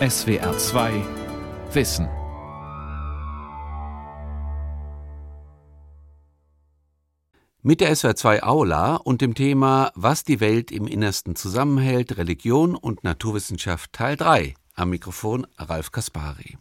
SWR 2 Wissen. Mit der SWR 2 Aula und dem Thema Was die Welt im Innersten zusammenhält, Religion und Naturwissenschaft Teil 3. Am Mikrofon Ralf Kaspari.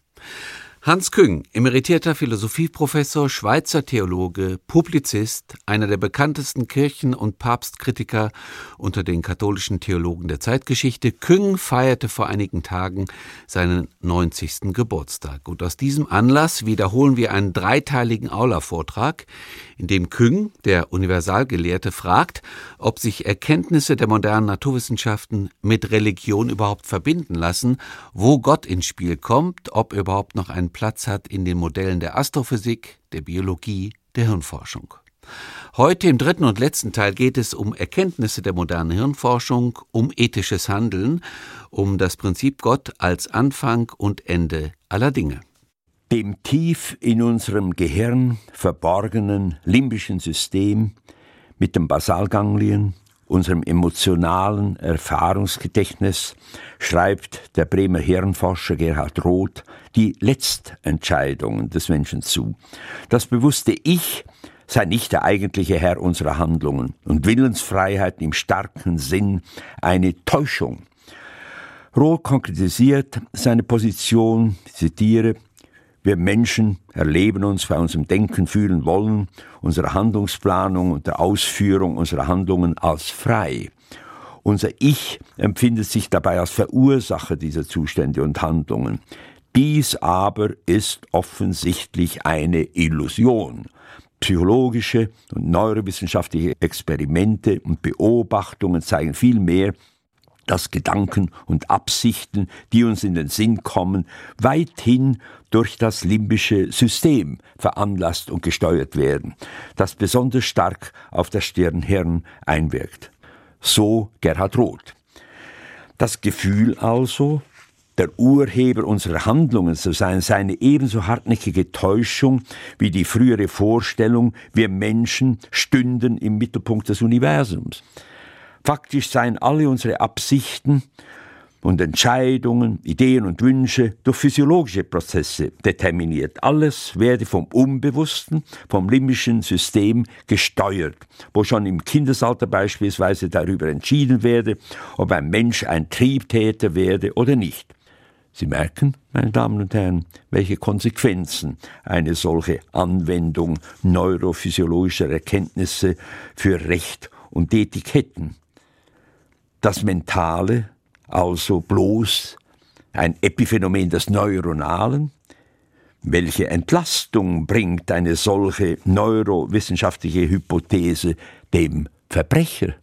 Hans Küng, emeritierter Philosophieprofessor, Schweizer Theologe, Publizist, einer der bekanntesten Kirchen- und Papstkritiker unter den katholischen Theologen der Zeitgeschichte. Küng feierte vor einigen Tagen seinen 90. Geburtstag. Und aus diesem Anlass wiederholen wir einen dreiteiligen Aula-Vortrag, in dem Küng, der Universalgelehrte, fragt, ob sich Erkenntnisse der modernen Naturwissenschaften mit Religion überhaupt verbinden lassen, wo Gott ins Spiel kommt, ob er überhaupt noch einen Platz hat in den Modellen der Astrophysik, der Biologie, der Hirnforschung. Heute im dritten und letzten Teil geht es um Erkenntnisse der modernen Hirnforschung, um ethisches Handeln, um das Prinzip Gott als Anfang und Ende aller Dinge. Dem tief in unserem Gehirn verborgenen limbischen System mit den Basalganglien, unserem emotionalen Erfahrungsgedächtnis, schreibt der Bremer Hirnforscher Gerhard Roth die Letztentscheidungen des Menschen zu. Das bewusste Ich sei nicht der eigentliche Herr unserer Handlungen und Willensfreiheit im starken Sinn eine Täuschung. Roth konkretisiert seine Position, zitiere, wir Menschen erleben uns bei unserem Denken, Fühlen, Wollen, unserer Handlungsplanung und der Ausführung unserer Handlungen als frei. Unser Ich empfindet sich dabei als Verursacher dieser Zustände und Handlungen. Dies aber ist offensichtlich eine Illusion. Psychologische und neurowissenschaftliche Experimente und Beobachtungen zeigen vielmehr, dass Gedanken und Absichten, die uns in den Sinn kommen, weithin durch das limbische System veranlasst und gesteuert werden, das besonders stark auf das Stirnhirn einwirkt. So Gerhard Roth. Das Gefühl also, der Urheber unserer Handlungen zu sein, sei eine ebenso hartnäckige Täuschung wie die frühere Vorstellung, wir Menschen stünden im Mittelpunkt des Universums. Faktisch seien alle unsere Absichten und Entscheidungen, Ideen und Wünsche durch physiologische Prozesse determiniert. Alles werde vom Unbewussten, vom limbischen System gesteuert, wo schon im Kindesalter beispielsweise darüber entschieden werde, ob ein Mensch ein Triebtäter werde oder nicht. Sie merken, meine Damen und Herren, welche Konsequenzen eine solche Anwendung neurophysiologischer Erkenntnisse für Recht und Ethik hätten das Mentale, also bloß ein Epiphänomen des Neuronalen? Welche Entlastung bringt eine solche neurowissenschaftliche Hypothese dem Verbrecher?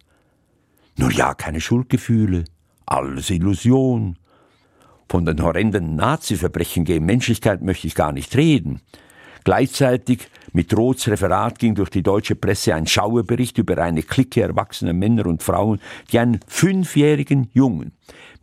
Nur ja, keine Schuldgefühle, alles Illusion. Von den horrenden Nazi-Verbrechen gegen Menschlichkeit möchte ich gar nicht reden. Gleichzeitig mit Roths Referat ging durch die deutsche Presse ein Schauerbericht über eine Clique erwachsener Männer und Frauen, die einen fünfjährigen Jungen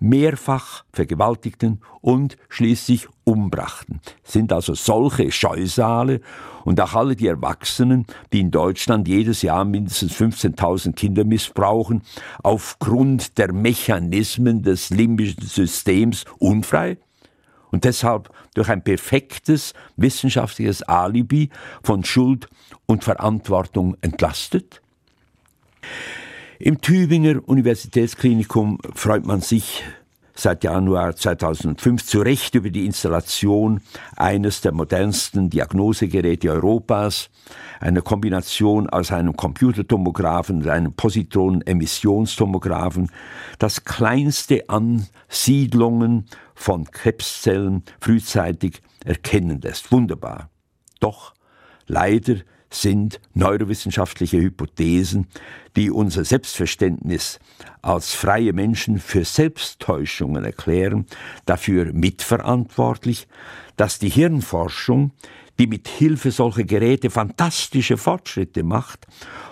mehrfach vergewaltigten und schließlich umbrachten. Sind also solche Scheusale und auch alle die Erwachsenen, die in Deutschland jedes Jahr mindestens 15.000 Kinder missbrauchen, aufgrund der Mechanismen des limbischen Systems unfrei? Und deshalb durch ein perfektes wissenschaftliches Alibi von Schuld und Verantwortung entlastet? Im Tübinger Universitätsklinikum freut man sich seit Januar 2005 zu Recht über die Installation eines der modernsten Diagnosegeräte Europas, einer Kombination aus einem Computertomographen und einem Positron-Emissionstomographen, das kleinste Ansiedlungen von Krebszellen frühzeitig erkennen lässt. Wunderbar. Doch leider sind neurowissenschaftliche Hypothesen, die unser Selbstverständnis als freie Menschen für Selbsttäuschungen erklären, dafür mitverantwortlich, dass die Hirnforschung, die mit Hilfe solcher Geräte fantastische Fortschritte macht,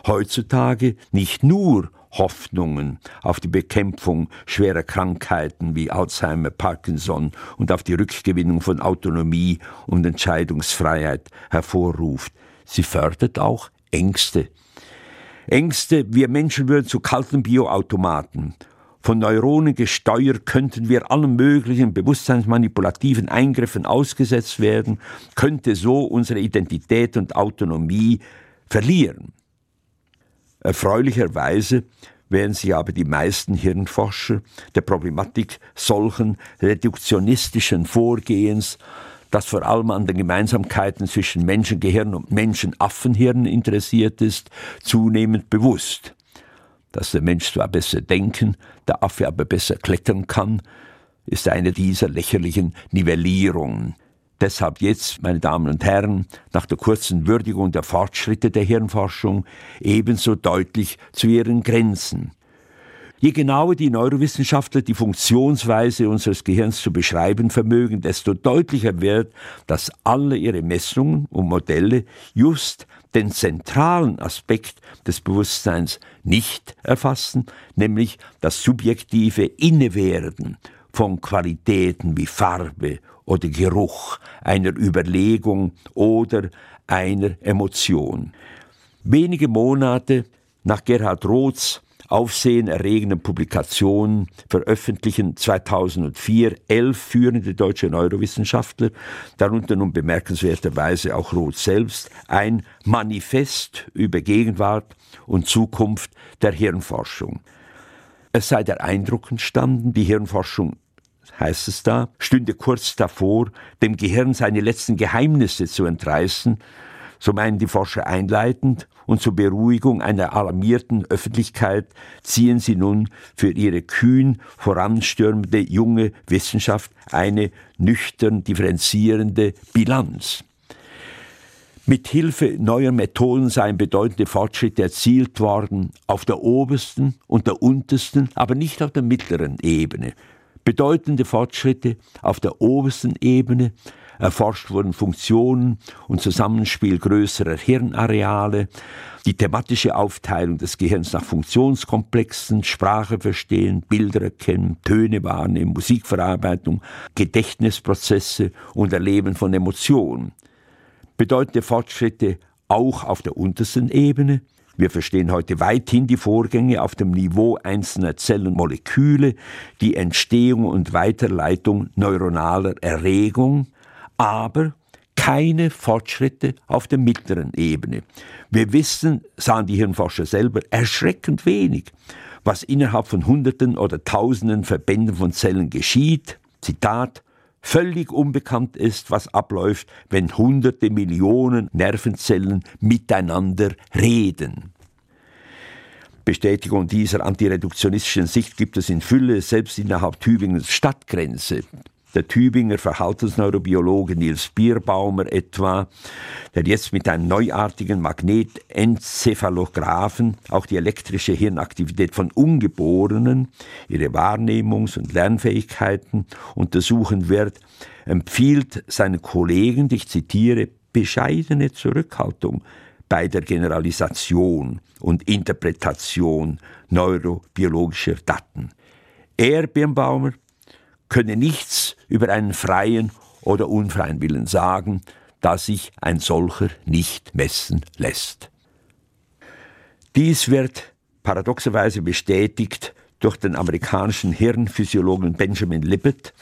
heutzutage nicht nur Hoffnungen auf die Bekämpfung schwerer Krankheiten wie Alzheimer, Parkinson und auf die Rückgewinnung von Autonomie und Entscheidungsfreiheit hervorruft. Sie fördert auch Ängste. Ängste, wir Menschen würden zu kalten Bioautomaten, von Neuronen gesteuert, könnten wir allen möglichen bewusstseinsmanipulativen Eingriffen ausgesetzt werden, könnte so unsere Identität und Autonomie verlieren. Erfreulicherweise während sich aber die meisten Hirnforscher der Problematik solchen reduktionistischen Vorgehens, das vor allem an den Gemeinsamkeiten zwischen Menschengehirn und Menschenaffenhirn interessiert ist, zunehmend bewusst. Dass der Mensch zwar besser denken, der Affe aber besser klettern kann, ist eine dieser lächerlichen Nivellierungen. Deshalb jetzt, meine Damen und Herren, nach der kurzen Würdigung der Fortschritte der Hirnforschung ebenso deutlich zu ihren Grenzen. Je genauer die Neurowissenschaftler die Funktionsweise unseres Gehirns zu beschreiben vermögen, desto deutlicher wird, dass alle ihre Messungen und Modelle just den zentralen Aspekt des Bewusstseins nicht erfassen, nämlich das subjektive Innewerden von Qualitäten wie Farbe oder Geruch, einer Überlegung oder einer Emotion. Wenige Monate nach Gerhard Roths aufsehenerregenden Publikationen veröffentlichen 2004 elf führende deutsche Neurowissenschaftler, darunter nun bemerkenswerterweise auch Roth selbst, ein Manifest über Gegenwart und Zukunft der Hirnforschung. Es sei der Eindruck entstanden, die Hirnforschung heißt es da, stünde kurz davor, dem Gehirn seine letzten Geheimnisse zu entreißen, so meinen die Forscher einleitend, und zur Beruhigung einer alarmierten Öffentlichkeit ziehen sie nun für ihre kühn voranstürmende junge Wissenschaft eine nüchtern differenzierende Bilanz. Mit Hilfe neuer Methoden seien bedeutende Fortschritte erzielt worden auf der obersten und der untersten, aber nicht auf der mittleren Ebene, bedeutende Fortschritte auf der obersten Ebene, erforscht wurden Funktionen und Zusammenspiel größerer Hirnareale, die thematische Aufteilung des Gehirns nach Funktionskomplexen, Sprache verstehen, Bilder erkennen, Töne wahrnehmen, Musikverarbeitung, Gedächtnisprozesse und Erleben von Emotionen. Bedeutende Fortschritte auch auf der untersten Ebene, wir verstehen heute weithin die Vorgänge auf dem Niveau einzelner Zellen und Moleküle, die Entstehung und Weiterleitung neuronaler Erregung, aber keine Fortschritte auf der mittleren Ebene. Wir wissen, sahen die Hirnforscher selber, erschreckend wenig, was innerhalb von Hunderten oder Tausenden Verbänden von Zellen geschieht. Zitat, völlig unbekannt ist, was abläuft, wenn hunderte Millionen Nervenzellen miteinander reden. Bestätigung dieser antireduktionistischen Sicht gibt es in Fülle, selbst innerhalb Tübingens Stadtgrenze. Der Tübinger Verhaltensneurobiologe Nils Bierbaumer etwa, der jetzt mit einem neuartigen Magnetencephalographen auch die elektrische Hirnaktivität von Ungeborenen, ihre Wahrnehmungs- und Lernfähigkeiten untersuchen wird, empfiehlt seinen Kollegen, ich zitiere, bescheidene Zurückhaltung bei der Generalisation und Interpretation neurobiologischer Daten. Er, Birnbaumer, könne nichts über einen freien oder unfreien Willen sagen, da sich ein solcher nicht messen lässt. Dies wird paradoxerweise bestätigt durch den amerikanischen Hirnphysiologen Benjamin Libet,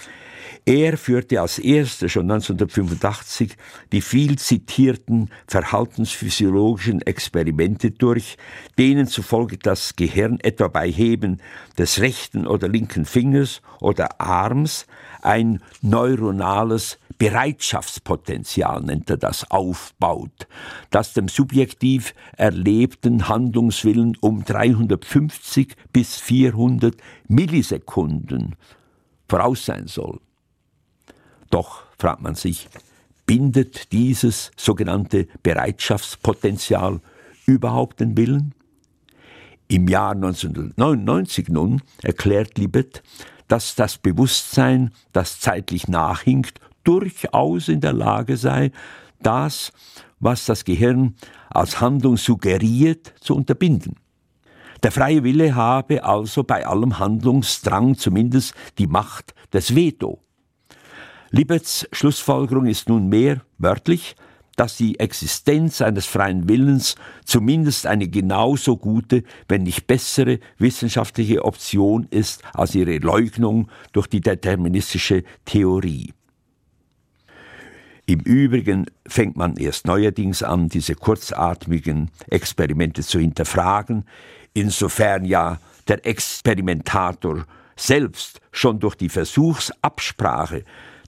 er führte als erster schon 1985 die viel zitierten verhaltensphysiologischen Experimente durch, denen zufolge das Gehirn etwa bei Heben des rechten oder linken Fingers oder Arms ein neuronales Bereitschaftspotenzial, nennt er das, aufbaut, das dem subjektiv erlebten Handlungswillen um 350 bis 400 Millisekunden voraus sein soll. Doch, fragt man sich, bindet dieses sogenannte Bereitschaftspotenzial überhaupt den Willen? Im Jahr 1999 nun erklärt Libet, dass das Bewusstsein, das zeitlich nachhinkt, durchaus in der Lage sei, das, was das Gehirn als Handlung suggeriert, zu unterbinden. Der freie Wille habe also bei allem Handlungsdrang zumindest die Macht des Veto. Libets Schlussfolgerung ist nunmehr wörtlich, dass die Existenz eines freien Willens zumindest eine genauso gute, wenn nicht bessere wissenschaftliche Option ist als ihre Leugnung durch die deterministische Theorie. Im Übrigen fängt man erst neuerdings an, diese kurzatmigen Experimente zu hinterfragen, insofern ja der Experimentator selbst schon durch die Versuchsabsprache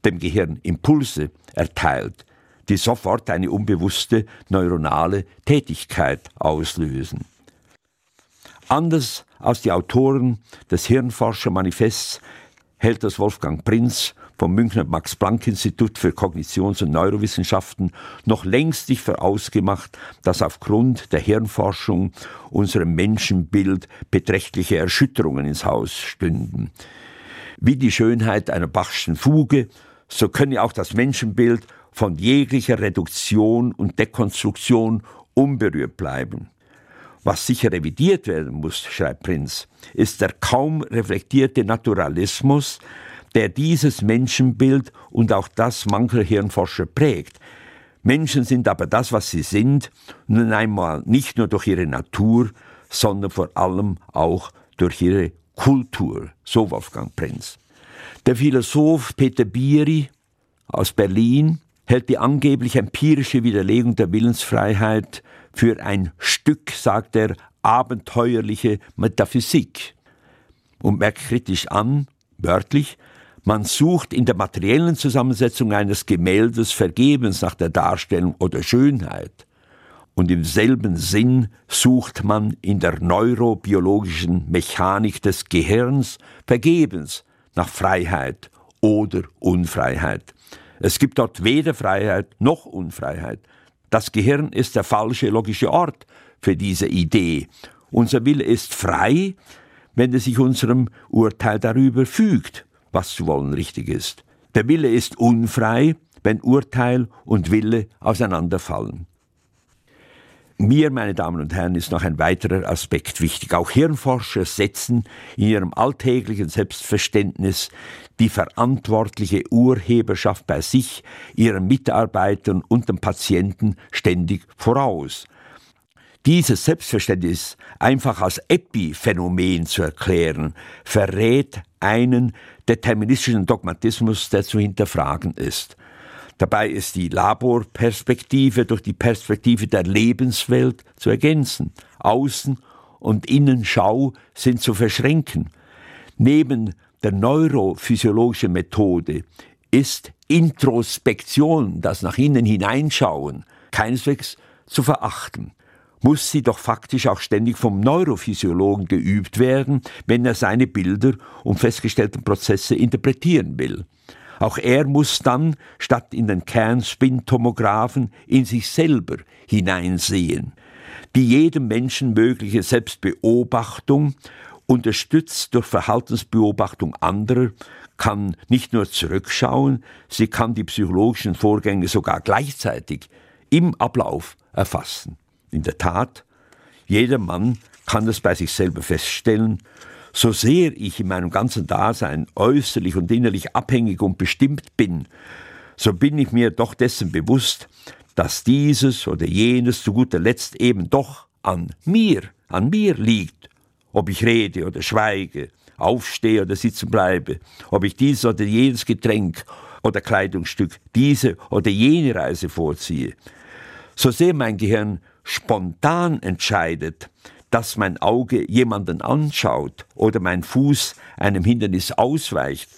dem Gehirn Impulse erteilt, die sofort eine unbewusste neuronale Tätigkeit auslösen. Anders als die Autoren des Hirnforschermanifests hält das Wolfgang Prinz vom Münchner Max-Planck-Institut für Kognitions- und Neurowissenschaften noch längst nicht vorausgemacht, dass aufgrund der Hirnforschung unserem Menschenbild beträchtliche Erschütterungen ins Haus stünden. Wie die Schönheit einer Bachschen Fuge, so könne auch das Menschenbild von jeglicher Reduktion und Dekonstruktion unberührt bleiben. Was sicher revidiert werden muss, schreibt Prinz, ist der kaum reflektierte Naturalismus, der dieses Menschenbild und auch das mancher Hirnforscher prägt. Menschen sind aber das, was sie sind, nun einmal nicht nur durch ihre Natur, sondern vor allem auch durch ihre Kultur, so Wolfgang Prinz. Der Philosoph Peter Bieri aus Berlin hält die angeblich empirische Widerlegung der Willensfreiheit für ein Stück, sagt er, abenteuerliche Metaphysik und merkt kritisch an, wörtlich, man sucht in der materiellen Zusammensetzung eines Gemäldes vergebens nach der Darstellung oder Schönheit. Und im selben Sinn sucht man in der neurobiologischen Mechanik des Gehirns vergebens nach Freiheit oder Unfreiheit. Es gibt dort weder Freiheit noch Unfreiheit. Das Gehirn ist der falsche logische Ort für diese Idee. Unser Wille ist frei, wenn es sich unserem Urteil darüber fügt was zu wollen richtig ist. Der Wille ist unfrei, wenn Urteil und Wille auseinanderfallen. Mir, meine Damen und Herren, ist noch ein weiterer Aspekt wichtig. Auch Hirnforscher setzen in ihrem alltäglichen Selbstverständnis die verantwortliche Urheberschaft bei sich, ihren Mitarbeitern und den Patienten ständig voraus. Dieses Selbstverständnis einfach als Epiphänomen zu erklären, verrät einen deterministischen Dogmatismus, der zu hinterfragen ist. Dabei ist die Laborperspektive durch die Perspektive der Lebenswelt zu ergänzen. Außen- und Innenschau sind zu verschränken. Neben der neurophysiologischen Methode ist Introspektion, das nach innen hineinschauen, keineswegs zu verachten muss sie doch faktisch auch ständig vom Neurophysiologen geübt werden, wenn er seine Bilder und festgestellten Prozesse interpretieren will. Auch er muss dann, statt in den Kernspintomographen, in sich selber hineinsehen. Die jedem Menschen mögliche Selbstbeobachtung, unterstützt durch Verhaltensbeobachtung anderer, kann nicht nur zurückschauen, sie kann die psychologischen Vorgänge sogar gleichzeitig im Ablauf erfassen. In der Tat, jeder Mann kann es bei sich selber feststellen, so sehr ich in meinem ganzen Dasein äußerlich und innerlich abhängig und bestimmt bin, so bin ich mir doch dessen bewusst, dass dieses oder jenes zu guter Letzt eben doch an mir, an mir liegt, ob ich rede oder schweige, aufstehe oder sitzen bleibe, ob ich dieses oder jenes Getränk oder Kleidungsstück, diese oder jene Reise vorziehe. So sehr mein Gehirn spontan entscheidet, dass mein Auge jemanden anschaut oder mein Fuß einem Hindernis ausweicht,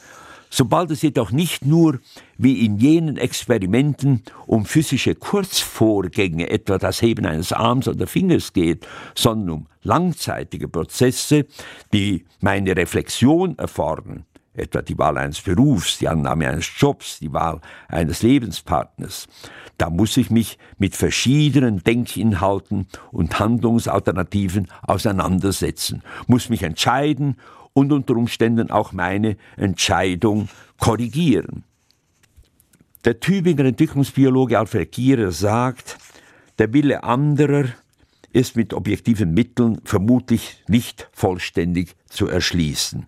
sobald es jedoch nicht nur wie in jenen Experimenten um physische Kurzvorgänge, etwa das Heben eines Arms oder Fingers geht, sondern um langzeitige Prozesse, die meine Reflexion erfordern, etwa die Wahl eines Berufs, die Annahme eines Jobs, die Wahl eines Lebenspartners, da muss ich mich mit verschiedenen Denkinhalten und Handlungsalternativen auseinandersetzen, muss mich entscheiden und unter Umständen auch meine Entscheidung korrigieren. Der Tübinger Entwicklungsbiologe Alfred Gierer sagt, der Wille anderer ist mit objektiven Mitteln vermutlich nicht vollständig zu erschließen.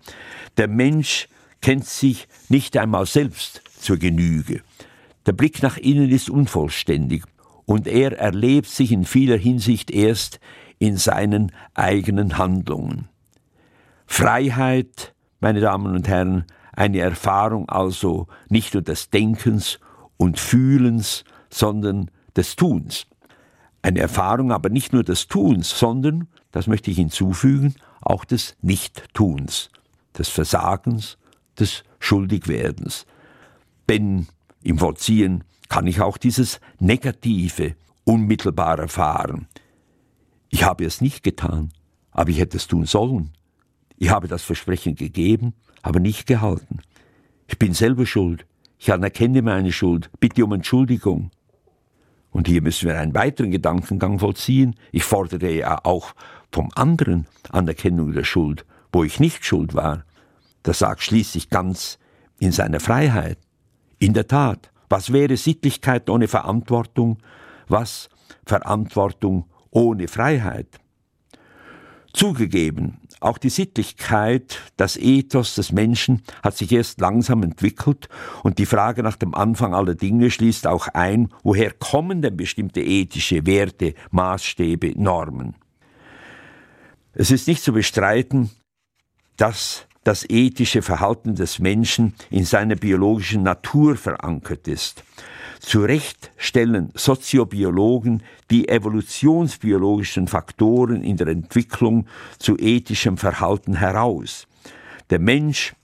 Der Mensch kennt sich nicht einmal selbst zur Genüge. Der Blick nach innen ist unvollständig und er erlebt sich in vieler Hinsicht erst in seinen eigenen Handlungen. Freiheit, meine Damen und Herren, eine Erfahrung also nicht nur des Denkens und Fühlens, sondern des Tuns. Eine Erfahrung aber nicht nur des Tuns, sondern, das möchte ich hinzufügen, auch des Nichttuns, des Versagens, des Schuldigwerdens. Denn im Vollziehen kann ich auch dieses Negative unmittelbar erfahren. Ich habe es nicht getan, aber ich hätte es tun sollen. Ich habe das Versprechen gegeben, aber nicht gehalten. Ich bin selber schuld. Ich anerkenne meine Schuld. Bitte um Entschuldigung. Und hier müssen wir einen weiteren Gedankengang vollziehen. Ich fordere ja auch vom anderen Anerkennung der Schuld, wo ich nicht schuld war. Das sagt schließlich ganz in seiner Freiheit. In der Tat, was wäre Sittlichkeit ohne Verantwortung? Was Verantwortung ohne Freiheit? Zugegeben, auch die Sittlichkeit, das Ethos des Menschen hat sich erst langsam entwickelt und die Frage nach dem Anfang aller Dinge schließt auch ein, woher kommen denn bestimmte ethische Werte, Maßstäbe, Normen? Es ist nicht zu bestreiten, dass das ethische Verhalten des Menschen in seiner biologischen Natur verankert ist. Zu Recht stellen Soziobiologen die evolutionsbiologischen Faktoren in der Entwicklung zu ethischem Verhalten heraus. Der Mensch,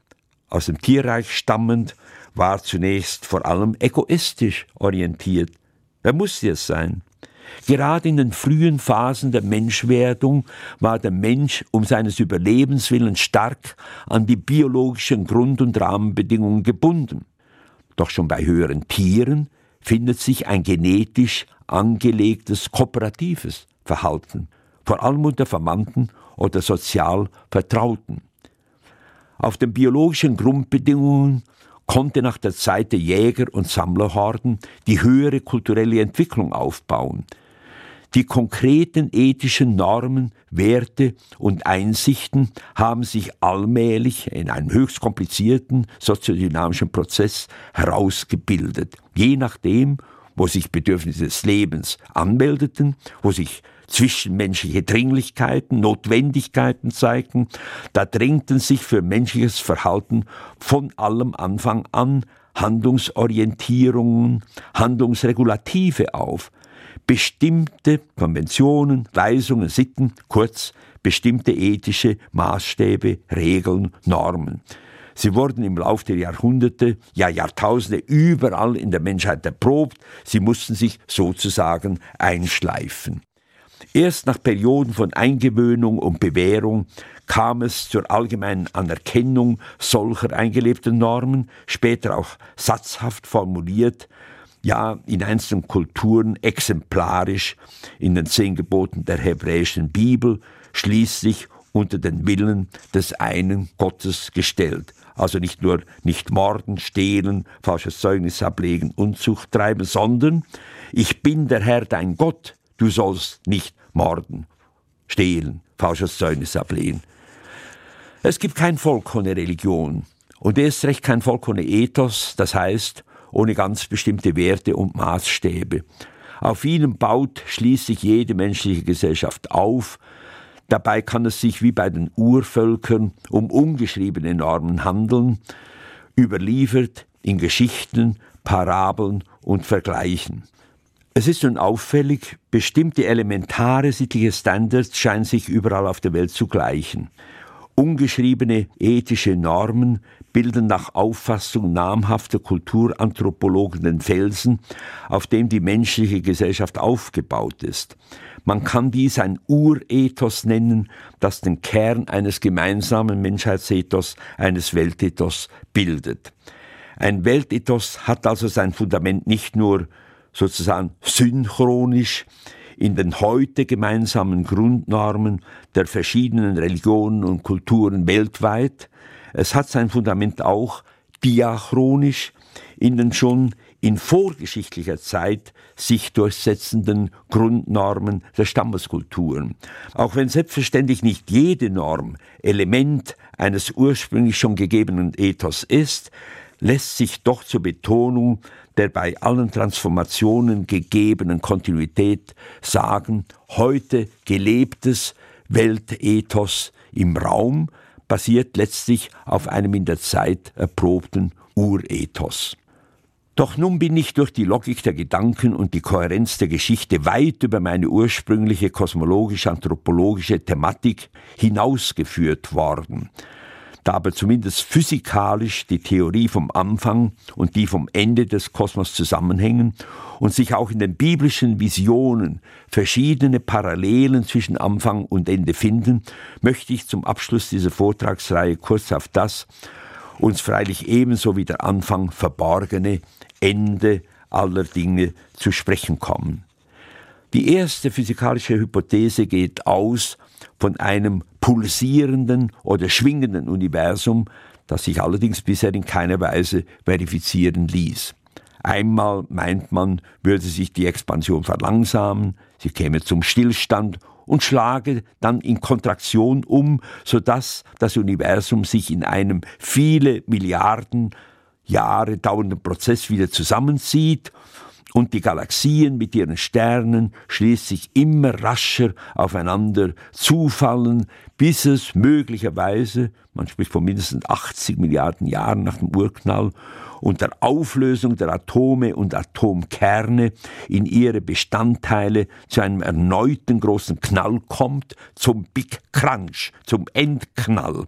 aus dem Tierreich stammend, war zunächst vor allem egoistisch orientiert. Er musste es sein. Gerade in den frühen Phasen der Menschwerdung war der Mensch um seines Überlebens willen stark an die biologischen Grund- und Rahmenbedingungen gebunden. Doch schon bei höheren Tieren findet sich ein genetisch angelegtes kooperatives Verhalten, vor allem unter Verwandten oder sozial Vertrauten. Auf den biologischen Grundbedingungen konnte nach der Zeit der Jäger- und Sammlerhorden die höhere kulturelle Entwicklung aufbauen. Die konkreten ethischen Normen, Werte und Einsichten haben sich allmählich in einem höchst komplizierten soziodynamischen Prozess herausgebildet, je nachdem, wo sich Bedürfnisse des Lebens anmeldeten, wo sich zwischenmenschliche Dringlichkeiten, Notwendigkeiten zeigten, da drängten sich für menschliches Verhalten von allem Anfang an Handlungsorientierungen, Handlungsregulative auf, bestimmte Konventionen, Weisungen, Sitten, kurz bestimmte ethische Maßstäbe, Regeln, Normen. Sie wurden im Laufe der Jahrhunderte, ja Jahrtausende überall in der Menschheit erprobt, sie mussten sich sozusagen einschleifen. Erst nach Perioden von Eingewöhnung und Bewährung kam es zur allgemeinen Anerkennung solcher eingelebten Normen, später auch satzhaft formuliert, ja in einzelnen Kulturen exemplarisch in den zehn Geboten der hebräischen Bibel, schließlich unter den Willen des einen Gottes gestellt. Also nicht nur nicht morden, stehlen, falsches Zeugnis ablegen, Unzucht treiben, sondern ich bin der Herr dein Gott, du sollst nicht morden, stehlen, falsches Zeugnis ablegen. Es gibt kein Volk ohne Religion und erst recht kein Volk ohne Ethos, das heißt ohne ganz bestimmte Werte und Maßstäbe. Auf ihnen baut schließlich jede menschliche Gesellschaft auf. Dabei kann es sich wie bei den Urvölkern um ungeschriebene Normen handeln, überliefert in Geschichten, Parabeln und Vergleichen. Es ist nun auffällig, bestimmte elementare sittliche Standards scheinen sich überall auf der Welt zu gleichen. Ungeschriebene ethische Normen bilden nach Auffassung namhafter Kulturanthropologen den Felsen, auf dem die menschliche Gesellschaft aufgebaut ist. Man kann dies ein Urethos nennen, das den Kern eines gemeinsamen Menschheitsethos, eines Weltethos bildet. Ein Weltethos hat also sein Fundament nicht nur sozusagen synchronisch in den heute gemeinsamen Grundnormen der verschiedenen Religionen und Kulturen weltweit, es hat sein Fundament auch diachronisch in den schon in vorgeschichtlicher Zeit sich durchsetzenden Grundnormen der Stammeskulturen. Auch wenn selbstverständlich nicht jede Norm Element eines ursprünglich schon gegebenen Ethos ist, lässt sich doch zur Betonung der bei allen Transformationen gegebenen Kontinuität sagen, heute gelebtes Weltethos im Raum basiert letztlich auf einem in der Zeit erprobten Urethos. Doch nun bin ich durch die Logik der Gedanken und die Kohärenz der Geschichte weit über meine ursprüngliche kosmologisch-anthropologische Thematik hinausgeführt worden da aber zumindest physikalisch die Theorie vom Anfang und die vom Ende des Kosmos zusammenhängen und sich auch in den biblischen Visionen verschiedene Parallelen zwischen Anfang und Ende finden, möchte ich zum Abschluss dieser Vortragsreihe kurz auf das uns freilich ebenso wie der Anfang verborgene Ende aller Dinge zu sprechen kommen. Die erste physikalische Hypothese geht aus von einem pulsierenden oder schwingenden Universum, das sich allerdings bisher in keiner Weise verifizieren ließ. Einmal meint man, würde sich die Expansion verlangsamen, sie käme zum Stillstand und schlage dann in Kontraktion um, sodass das Universum sich in einem viele Milliarden Jahre dauernden Prozess wieder zusammenzieht und die Galaxien mit ihren Sternen schließlich immer rascher aufeinander zufallen, bis es möglicherweise, man spricht von mindestens 80 Milliarden Jahren nach dem Urknall, unter Auflösung der Atome und Atomkerne in ihre Bestandteile zu einem erneuten großen Knall kommt, zum Big Crunch, zum Endknall.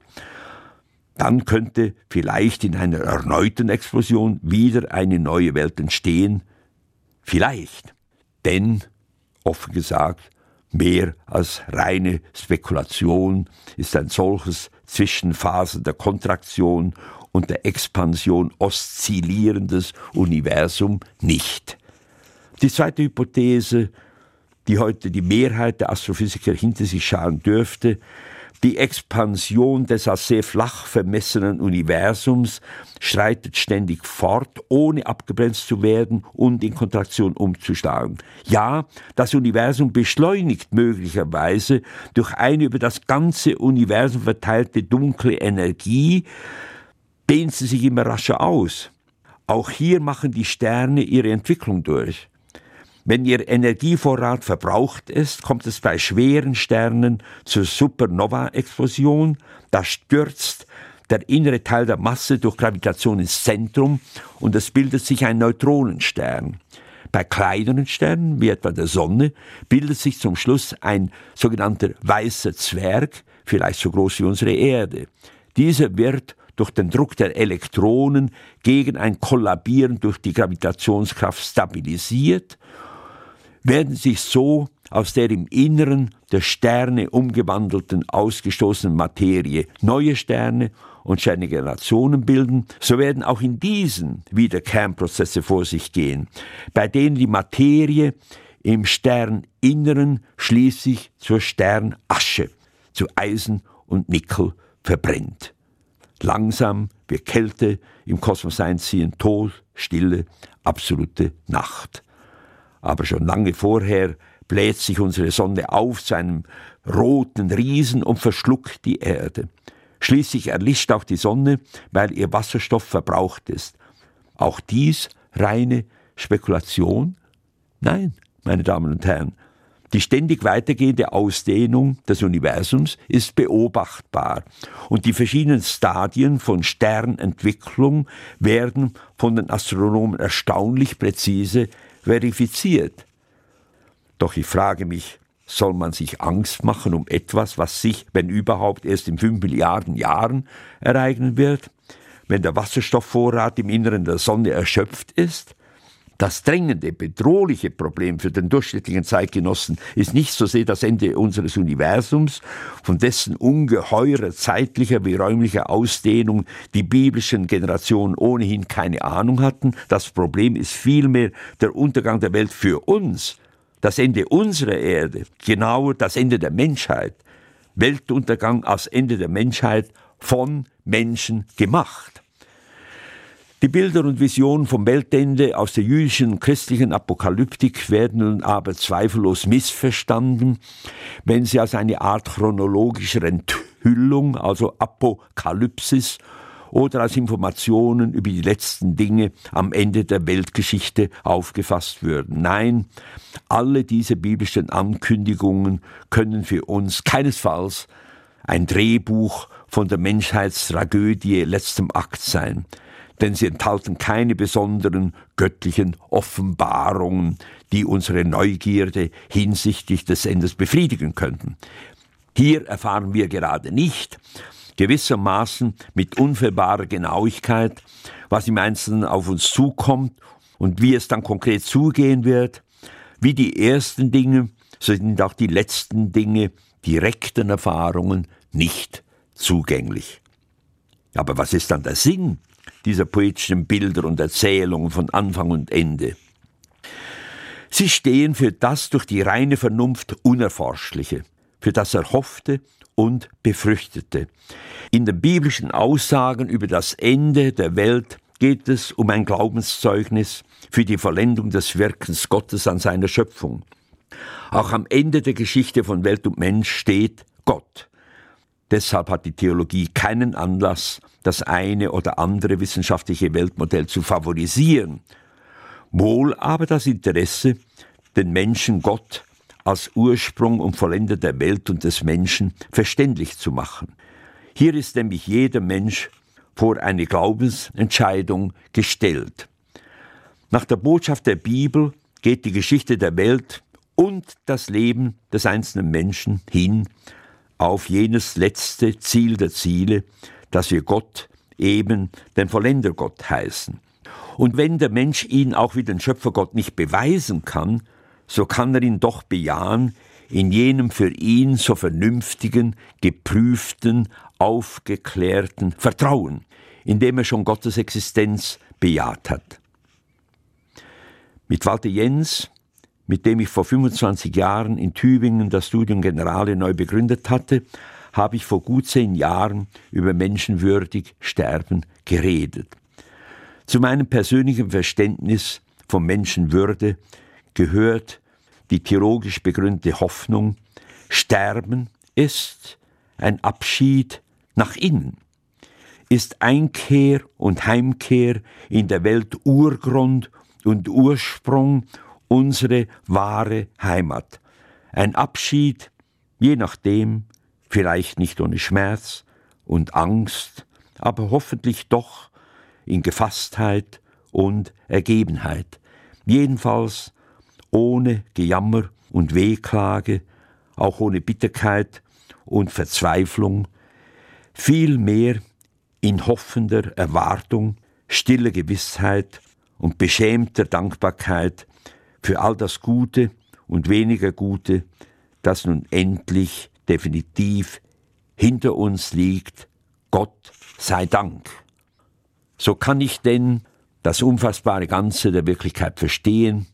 Dann könnte vielleicht in einer erneuten Explosion wieder eine neue Welt entstehen, Vielleicht. Denn, offen gesagt, mehr als reine Spekulation ist ein solches Zwischenphasen der Kontraktion und der Expansion oszillierendes Universum nicht. Die zweite Hypothese, die heute die Mehrheit der Astrophysiker hinter sich scharen dürfte, die Expansion des als sehr flach vermessenen Universums schreitet ständig fort, ohne abgebremst zu werden und in Kontraktion umzuschlagen. Ja, das Universum beschleunigt möglicherweise durch eine über das ganze Universum verteilte dunkle Energie, dehnt sie sich immer rascher aus. Auch hier machen die Sterne ihre Entwicklung durch. Wenn ihr Energievorrat verbraucht ist, kommt es bei schweren Sternen zur Supernova-Explosion. Da stürzt der innere Teil der Masse durch Gravitation ins Zentrum und es bildet sich ein Neutronenstern. Bei kleineren Sternen, wie etwa der Sonne, bildet sich zum Schluss ein sogenannter weißer Zwerg, vielleicht so groß wie unsere Erde. Dieser wird durch den Druck der Elektronen gegen ein Kollabieren durch die Gravitationskraft stabilisiert werden sich so aus der im Inneren der Sterne umgewandelten ausgestoßenen Materie neue Sterne und Sternengenerationen bilden, so werden auch in diesen wieder Kernprozesse vor sich gehen, bei denen die Materie im Sterninneren schließlich zur Sternasche, zu Eisen und Nickel verbrennt. Langsam wird Kälte im Kosmos einziehen, Tod, Stille, absolute Nacht. Aber schon lange vorher bläht sich unsere Sonne auf zu einem roten Riesen und verschluckt die Erde. Schließlich erlischt auch die Sonne, weil ihr Wasserstoff verbraucht ist. Auch dies reine Spekulation? Nein, meine Damen und Herren, die ständig weitergehende Ausdehnung des Universums ist beobachtbar und die verschiedenen Stadien von Sternentwicklung werden von den Astronomen erstaunlich präzise verifiziert. Doch ich frage mich, soll man sich Angst machen um etwas, was sich, wenn überhaupt, erst in fünf Milliarden Jahren ereignen wird, wenn der Wasserstoffvorrat im Inneren der Sonne erschöpft ist? Das drängende, bedrohliche Problem für den durchschnittlichen Zeitgenossen ist nicht so sehr das Ende unseres Universums, von dessen ungeheurer zeitlicher wie räumlicher Ausdehnung die biblischen Generationen ohnehin keine Ahnung hatten. Das Problem ist vielmehr der Untergang der Welt für uns, das Ende unserer Erde, genauer das Ende der Menschheit. Weltuntergang als Ende der Menschheit von Menschen gemacht. Die Bilder und Visionen vom Weltende aus der jüdischen und christlichen Apokalyptik werden nun aber zweifellos missverstanden, wenn sie als eine Art chronologischer Enthüllung, also Apokalypsis oder als Informationen über die letzten Dinge am Ende der Weltgeschichte aufgefasst würden. Nein, alle diese biblischen Ankündigungen können für uns keinesfalls ein Drehbuch von der Menschheitstragödie letztem Akt sein, denn sie enthalten keine besonderen göttlichen Offenbarungen, die unsere Neugierde hinsichtlich des Endes befriedigen könnten. Hier erfahren wir gerade nicht, gewissermaßen mit unfehlbarer Genauigkeit, was im Einzelnen auf uns zukommt und wie es dann konkret zugehen wird. Wie die ersten Dinge, so sind auch die letzten Dinge, direkten Erfahrungen nicht zugänglich. Aber was ist dann der Sinn dieser poetischen Bilder und Erzählungen von Anfang und Ende? Sie stehen für das durch die reine Vernunft Unerforschliche, für das Erhoffte und Befürchtete. In den biblischen Aussagen über das Ende der Welt geht es um ein Glaubenszeugnis für die Vollendung des Wirkens Gottes an seiner Schöpfung. Auch am Ende der Geschichte von Welt und Mensch steht Gott. Deshalb hat die Theologie keinen Anlass, das eine oder andere wissenschaftliche Weltmodell zu favorisieren, wohl aber das Interesse, den Menschen Gott als Ursprung und Vollender der Welt und des Menschen verständlich zu machen. Hier ist nämlich jeder Mensch vor eine Glaubensentscheidung gestellt. Nach der Botschaft der Bibel geht die Geschichte der Welt und das Leben des einzelnen Menschen hin auf jenes letzte Ziel der Ziele, dass wir Gott eben den Vollendergott heißen. Und wenn der Mensch ihn auch wie den Schöpfergott nicht beweisen kann, so kann er ihn doch bejahen in jenem für ihn so vernünftigen, geprüften, aufgeklärten Vertrauen, in dem er schon Gottes Existenz bejaht hat. Mit Walter Jens, mit dem ich vor 25 Jahren in Tübingen das Studium Generale neu begründet hatte, habe ich vor gut zehn Jahren über menschenwürdig Sterben geredet. Zu meinem persönlichen Verständnis von Menschenwürde gehört die theologisch begründete Hoffnung, Sterben ist ein Abschied nach innen, ist Einkehr und Heimkehr in der Welt Urgrund und Ursprung unsere wahre Heimat. Ein Abschied, je nachdem, vielleicht nicht ohne Schmerz und Angst, aber hoffentlich doch in Gefasstheit und Ergebenheit. Jedenfalls ohne Gejammer und Wehklage, auch ohne Bitterkeit und Verzweiflung, vielmehr in hoffender Erwartung, stiller Gewissheit und beschämter Dankbarkeit für all das Gute und weniger Gute, das nun endlich definitiv hinter uns liegt. Gott sei Dank. So kann ich denn das unfassbare Ganze der Wirklichkeit verstehen,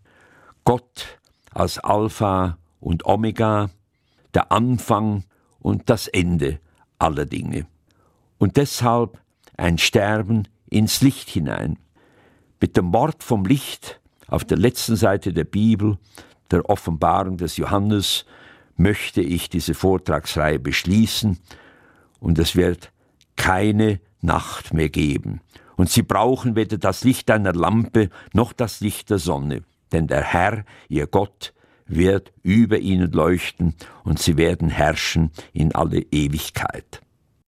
Gott als Alpha und Omega, der Anfang und das Ende aller Dinge. Und deshalb ein Sterben ins Licht hinein. Mit dem Wort vom Licht auf der letzten Seite der Bibel, der Offenbarung des Johannes, möchte ich diese Vortragsreihe beschließen und es wird keine Nacht mehr geben. Und sie brauchen weder das Licht einer Lampe noch das Licht der Sonne denn der Herr, ihr Gott, wird über ihnen leuchten und sie werden herrschen in alle Ewigkeit.